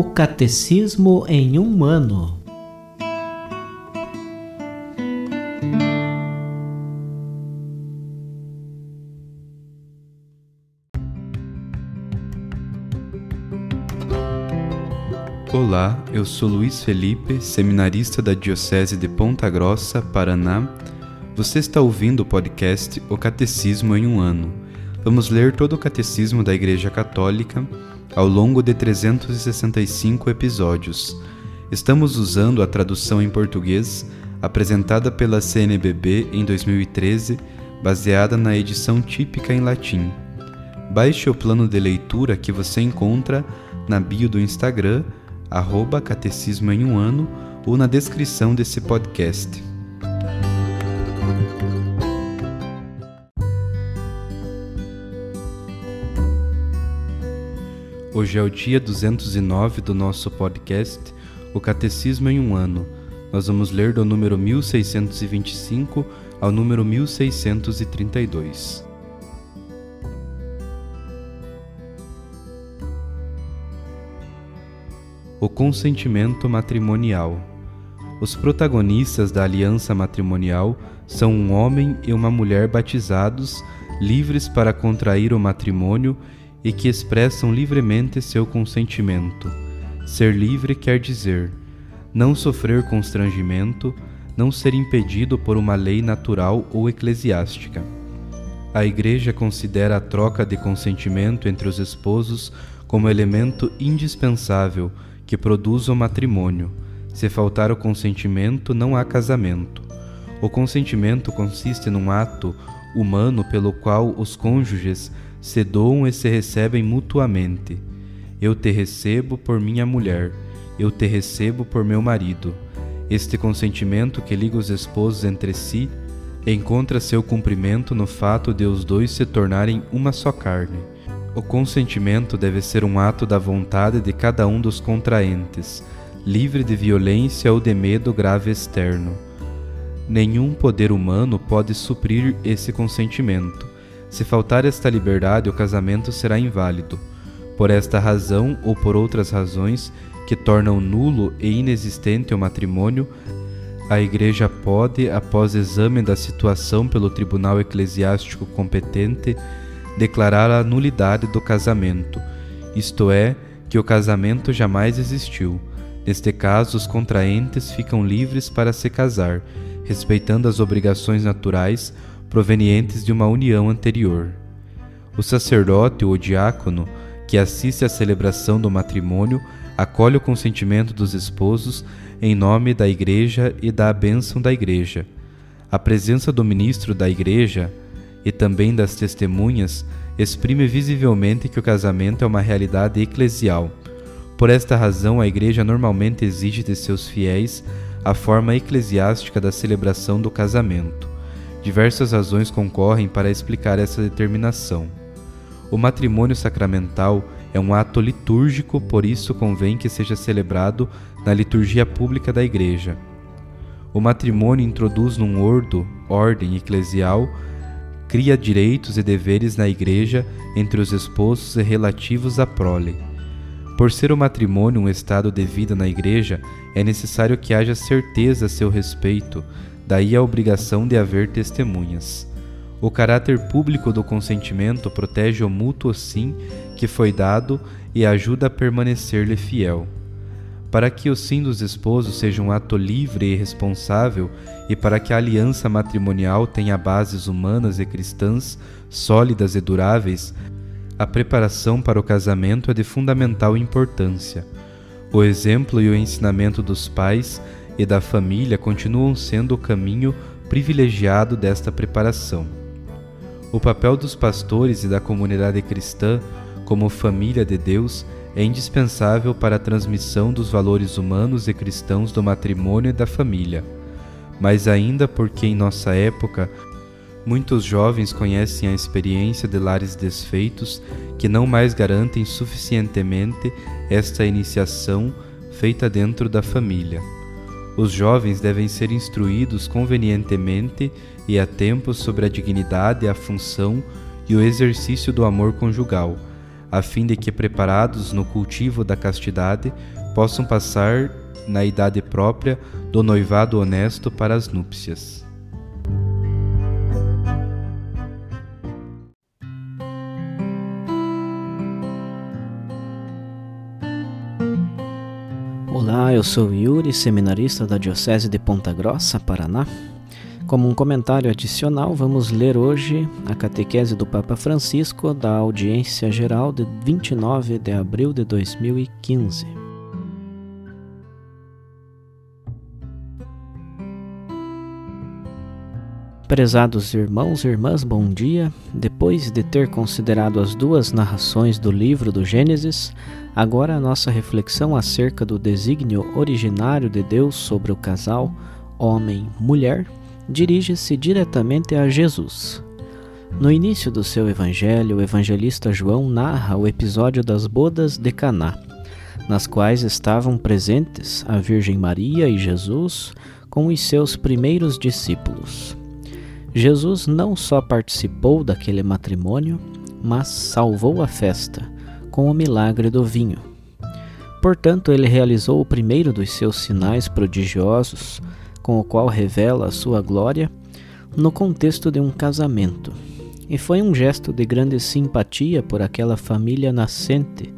O Catecismo em um ano. Olá, eu sou Luiz Felipe, seminarista da Diocese de Ponta Grossa, Paraná. Você está ouvindo o podcast O Catecismo em um ano. Vamos ler todo o Catecismo da Igreja Católica ao longo de 365 episódios. Estamos usando a tradução em português apresentada pela CNBB em 2013, baseada na edição típica em latim. Baixe o plano de leitura que você encontra na bio do Instagram, arroba Catecismo em um ano, ou na descrição desse podcast. Hoje é o dia 209 do nosso podcast, O Catecismo em um Ano. Nós vamos ler do número 1625 ao número 1632. O consentimento matrimonial. Os protagonistas da aliança matrimonial são um homem e uma mulher batizados, livres para contrair o matrimônio e que expressam livremente seu consentimento. Ser livre quer dizer não sofrer constrangimento, não ser impedido por uma lei natural ou eclesiástica. A Igreja considera a troca de consentimento entre os esposos como elemento indispensável que produz o matrimônio. Se faltar o consentimento, não há casamento. O consentimento consiste num ato humano pelo qual os cônjuges se doam e se recebem mutuamente. Eu te recebo por minha mulher, eu te recebo por meu marido. Este consentimento que liga os esposos entre si encontra seu cumprimento no fato de os dois se tornarem uma só carne. O consentimento deve ser um ato da vontade de cada um dos contraentes, livre de violência ou de medo grave externo. Nenhum poder humano pode suprir esse consentimento se faltar esta liberdade, o casamento será inválido. Por esta razão ou por outras razões que tornam nulo e inexistente o matrimônio, a Igreja pode, após exame da situação pelo tribunal eclesiástico competente, declarar a nulidade do casamento, isto é, que o casamento jamais existiu. Neste caso, os contraentes ficam livres para se casar, respeitando as obrigações naturais provenientes de uma união anterior. O sacerdote ou diácono que assiste à celebração do matrimônio acolhe o consentimento dos esposos em nome da Igreja e da bênção da Igreja. A presença do ministro da Igreja e também das testemunhas exprime visivelmente que o casamento é uma realidade eclesial. Por esta razão, a Igreja normalmente exige de seus fiéis a forma eclesiástica da celebração do casamento. Diversas razões concorrem para explicar essa determinação. O matrimônio sacramental é um ato litúrgico, por isso convém que seja celebrado na liturgia pública da Igreja. O matrimônio introduz num ordo, ordem eclesial, cria direitos e deveres na Igreja entre os esposos e relativos à prole. Por ser o matrimônio um estado de vida na Igreja, é necessário que haja certeza a seu respeito, daí a obrigação de haver testemunhas. O caráter público do consentimento protege o mútuo sim que foi dado e ajuda a permanecer-lhe fiel. Para que o sim dos esposos seja um ato livre e responsável, e para que a aliança matrimonial tenha bases humanas e cristãs sólidas e duráveis, a preparação para o casamento é de fundamental importância. O exemplo e o ensinamento dos pais e da família continuam sendo o caminho privilegiado desta preparação. O papel dos pastores e da comunidade cristã, como família de Deus, é indispensável para a transmissão dos valores humanos e cristãos do matrimônio e da família. Mas ainda porque em nossa época muitos jovens conhecem a experiência de lares desfeitos que não mais garantem suficientemente esta iniciação feita dentro da família. Os jovens devem ser instruídos convenientemente e a tempo sobre a dignidade, a função e o exercício do amor conjugal, a fim de que, preparados no cultivo da castidade, possam passar na idade própria do noivado honesto para as núpcias. Olá, eu sou Yuri, seminarista da Diocese de Ponta Grossa, Paraná. Como um comentário adicional, vamos ler hoje a catequese do Papa Francisco da audiência geral de 29 de abril de 2015. Prezados irmãos e irmãs, bom dia. Depois de ter considerado as duas narrações do livro do Gênesis, agora a nossa reflexão acerca do desígnio originário de Deus sobre o casal homem-mulher dirige-se diretamente a Jesus. No início do seu evangelho, o evangelista João narra o episódio das bodas de Caná, nas quais estavam presentes a Virgem Maria e Jesus com os seus primeiros discípulos. Jesus não só participou daquele matrimônio, mas salvou a festa com o milagre do vinho. Portanto, ele realizou o primeiro dos seus sinais prodigiosos com o qual revela a sua glória no contexto de um casamento. E foi um gesto de grande simpatia por aquela família nascente,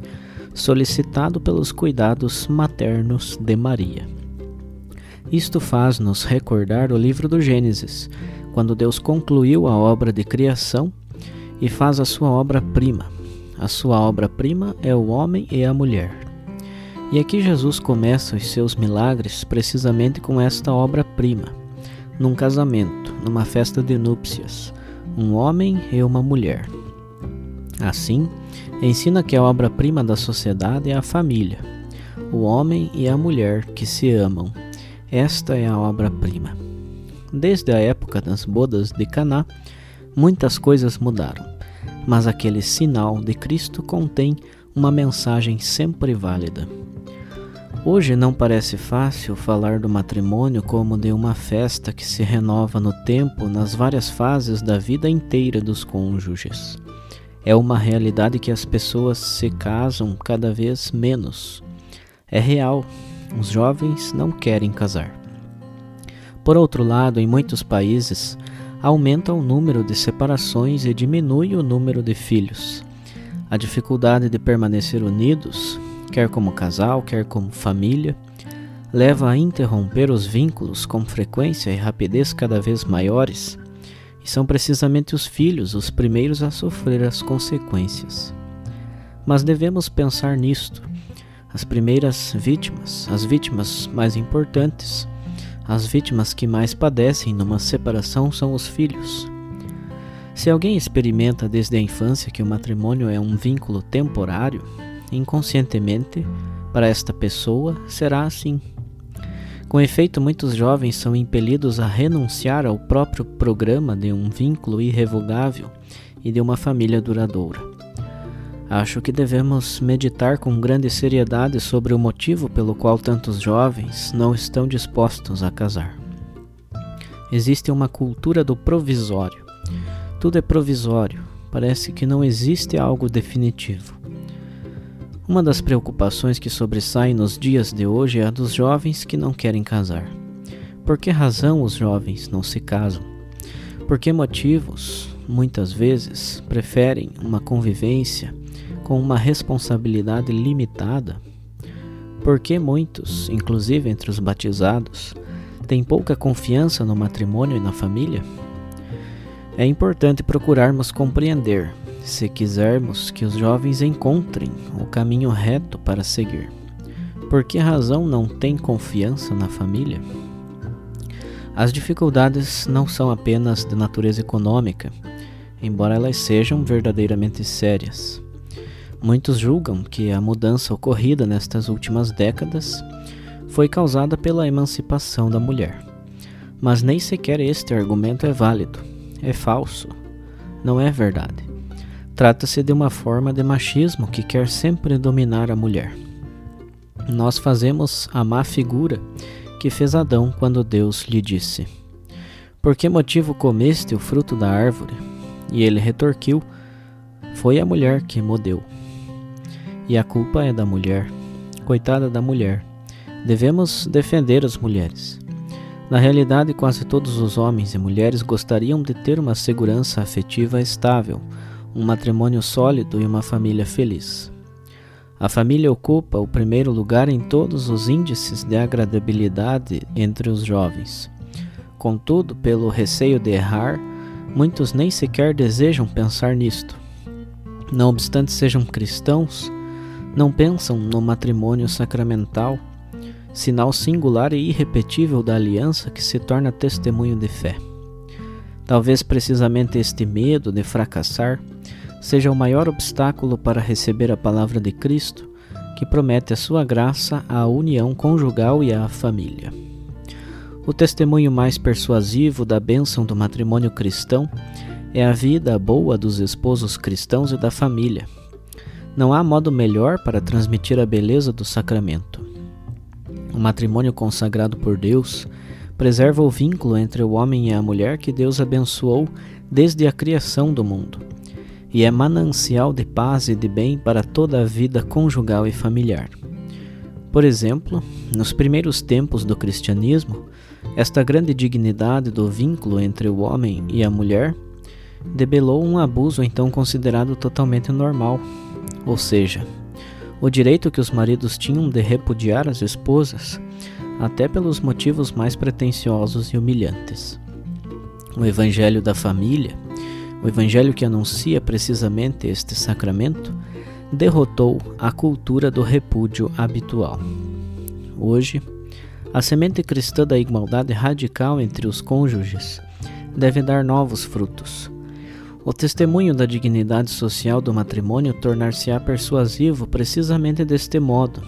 solicitado pelos cuidados maternos de Maria. Isto faz-nos recordar o livro do Gênesis, quando Deus concluiu a obra de criação e faz a sua obra-prima. A sua obra-prima é o homem e a mulher. E aqui Jesus começa os seus milagres precisamente com esta obra-prima, num casamento, numa festa de núpcias, um homem e uma mulher. Assim, ensina que a obra-prima da sociedade é a família, o homem e a mulher que se amam. Esta é a obra-prima. Desde a época das bodas de Caná, muitas coisas mudaram, mas aquele sinal de Cristo contém uma mensagem sempre válida. Hoje não parece fácil falar do matrimônio como de uma festa que se renova no tempo nas várias fases da vida inteira dos cônjuges. É uma realidade que as pessoas se casam cada vez menos. É real, os jovens não querem casar. Por outro lado, em muitos países, aumenta o número de separações e diminui o número de filhos. A dificuldade de permanecer unidos quer como casal, quer como família, leva a interromper os vínculos com frequência e rapidez cada vez maiores, e são precisamente os filhos os primeiros a sofrer as consequências. Mas devemos pensar nisto. As primeiras vítimas, as vítimas mais importantes, as vítimas que mais padecem numa separação são os filhos. Se alguém experimenta desde a infância que o matrimônio é um vínculo temporário, inconscientemente, para esta pessoa será assim. Com efeito, muitos jovens são impelidos a renunciar ao próprio programa de um vínculo irrevogável e de uma família duradoura. Acho que devemos meditar com grande seriedade sobre o motivo pelo qual tantos jovens não estão dispostos a casar. Existe uma cultura do provisório. Tudo é provisório, parece que não existe algo definitivo. Uma das preocupações que sobressaem nos dias de hoje é a dos jovens que não querem casar. Por que razão os jovens não se casam? Por que motivos, muitas vezes, preferem uma convivência com uma responsabilidade limitada? Por que muitos, inclusive entre os batizados, têm pouca confiança no matrimônio e na família? É importante procurarmos compreender se quisermos que os jovens encontrem o caminho reto para seguir. Por que razão não tem confiança na família? As dificuldades não são apenas de natureza econômica, embora elas sejam verdadeiramente sérias. Muitos julgam que a mudança ocorrida nestas últimas décadas foi causada pela emancipação da mulher. Mas nem sequer este argumento é válido, é falso, não é verdade. Trata-se de uma forma de machismo que quer sempre dominar a mulher. Nós fazemos a má figura que fez Adão quando Deus lhe disse: Por que motivo comeste o fruto da árvore? E ele retorquiu: Foi a mulher que mo deu. E a culpa é da mulher. Coitada da mulher. Devemos defender as mulheres. Na realidade, quase todos os homens e mulheres gostariam de ter uma segurança afetiva estável, um matrimônio sólido e uma família feliz. A família ocupa o primeiro lugar em todos os índices de agradabilidade entre os jovens. Contudo, pelo receio de errar, muitos nem sequer desejam pensar nisto. Não obstante sejam cristãos, não pensam no matrimônio sacramental sinal singular e irrepetível da aliança que se torna testemunho de fé. Talvez precisamente este medo de fracassar seja o maior obstáculo para receber a palavra de Cristo, que promete a sua graça à união conjugal e à família. O testemunho mais persuasivo da bênção do matrimônio cristão é a vida boa dos esposos cristãos e da família. Não há modo melhor para transmitir a beleza do sacramento. O matrimônio consagrado por Deus preserva o vínculo entre o homem e a mulher que Deus abençoou desde a criação do mundo, e é manancial de paz e de bem para toda a vida conjugal e familiar. Por exemplo, nos primeiros tempos do cristianismo, esta grande dignidade do vínculo entre o homem e a mulher debelou um abuso então considerado totalmente normal, ou seja, o direito que os maridos tinham de repudiar as esposas, até pelos motivos mais pretensiosos e humilhantes. O Evangelho da Família, o Evangelho que anuncia precisamente este sacramento, derrotou a cultura do repúdio habitual. Hoje, a semente cristã da igualdade radical entre os cônjuges deve dar novos frutos o testemunho da dignidade social do matrimônio tornar-se-á persuasivo precisamente deste modo,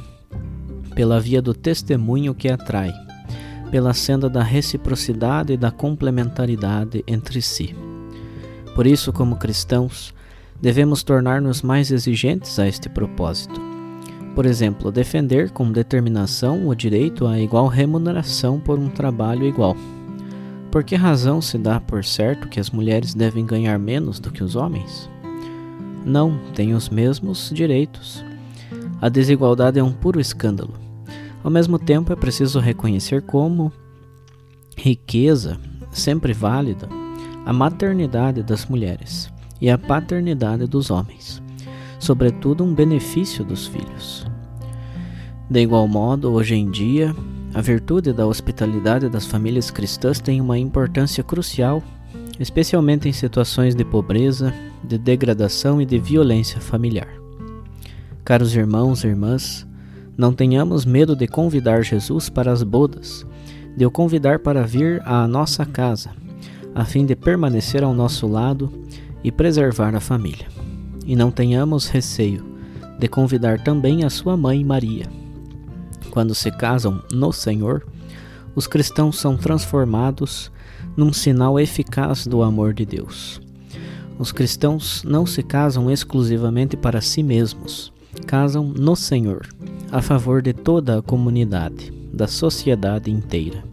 pela via do testemunho que atrai, pela senda da reciprocidade e da complementaridade entre si. Por isso, como cristãos, devemos tornar-nos mais exigentes a este propósito. Por exemplo, defender com determinação o direito à igual remuneração por um trabalho igual por que razão se dá por certo que as mulheres devem ganhar menos do que os homens? Não, têm os mesmos direitos. A desigualdade é um puro escândalo. Ao mesmo tempo, é preciso reconhecer como riqueza, sempre válida, a maternidade das mulheres e a paternidade dos homens, sobretudo um benefício dos filhos. De igual modo, hoje em dia, a virtude da hospitalidade das famílias cristãs tem uma importância crucial, especialmente em situações de pobreza, de degradação e de violência familiar. Caros irmãos e irmãs, não tenhamos medo de convidar Jesus para as bodas, de o convidar para vir à nossa casa, a fim de permanecer ao nosso lado e preservar a família. E não tenhamos receio de convidar também a sua mãe Maria quando se casam no Senhor, os cristãos são transformados num sinal eficaz do amor de Deus. Os cristãos não se casam exclusivamente para si mesmos, casam no Senhor, a favor de toda a comunidade, da sociedade inteira.